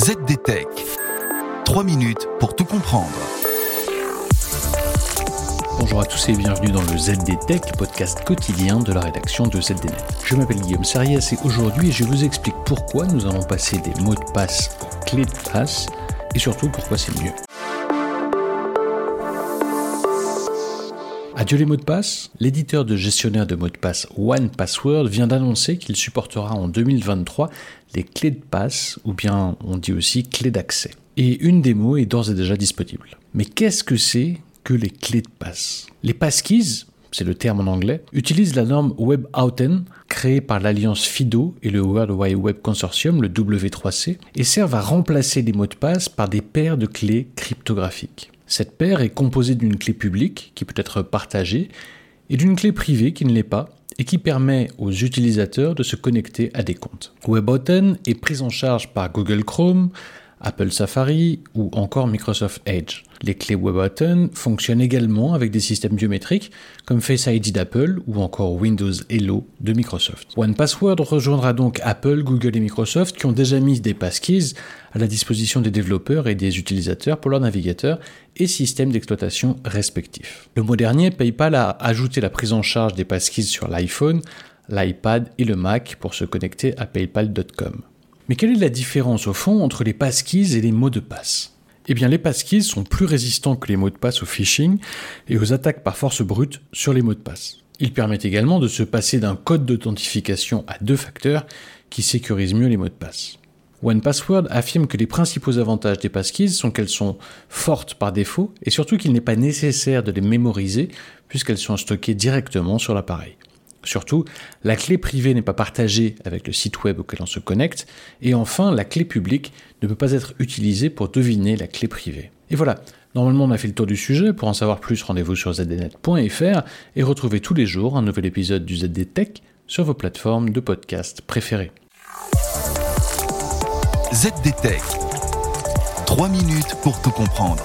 ZDTech. 3 minutes pour tout comprendre. Bonjour à tous et bienvenue dans le ZDTech, podcast quotidien de la rédaction de ZDNet. Je m'appelle Guillaume Sarias et aujourd'hui je vous explique pourquoi nous avons passé des mots de passe aux clés de passe et surtout pourquoi c'est mieux. Adieu les mots de passe, l'éditeur de gestionnaire de mots de passe OnePassword vient d'annoncer qu'il supportera en 2023 les clés de passe, ou bien on dit aussi clés d'accès. Et une démo est d'ores et déjà disponible. Mais qu'est-ce que c'est que les clés de passe? Les passkeys, c'est le terme en anglais, utilisent la norme WebAuthn créée par l'alliance FIDO et le World Wide Web Consortium, le W3C, et servent à remplacer les mots de passe par des paires de clés cryptographiques. Cette paire est composée d'une clé publique qui peut être partagée et d'une clé privée qui ne l'est pas et qui permet aux utilisateurs de se connecter à des comptes. WebAuthn est prise en charge par Google Chrome, Apple Safari ou encore Microsoft Edge. Les clés WebAuthn fonctionnent également avec des systèmes biométriques comme Face ID d'Apple ou encore Windows Hello de Microsoft. OnePassword rejoindra donc Apple, Google et Microsoft qui ont déjà mis des passkeys à la disposition des développeurs et des utilisateurs pour leurs navigateurs et systèmes d'exploitation respectifs. Le mois dernier, PayPal a ajouté la prise en charge des passkeys sur l'iPhone, l'iPad et le Mac pour se connecter à paypal.com. Mais quelle est la différence au fond entre les passkeys et les mots de passe? Eh bien les passkeys sont plus résistants que les mots de passe au phishing et aux attaques par force brute sur les mots de passe. Ils permettent également de se passer d'un code d'authentification à deux facteurs qui sécurise mieux les mots de passe. OnePassword affirme que les principaux avantages des passkeys sont qu'elles sont fortes par défaut et surtout qu'il n'est pas nécessaire de les mémoriser puisqu'elles sont stockées directement sur l'appareil. Surtout, la clé privée n'est pas partagée avec le site web auquel on se connecte, et enfin, la clé publique ne peut pas être utilisée pour deviner la clé privée. Et voilà, normalement on a fait le tour du sujet, pour en savoir plus rendez-vous sur zdnet.fr et retrouvez tous les jours un nouvel épisode du ZD Tech sur vos plateformes de podcast préférées. ZDTech. 3 minutes pour tout comprendre.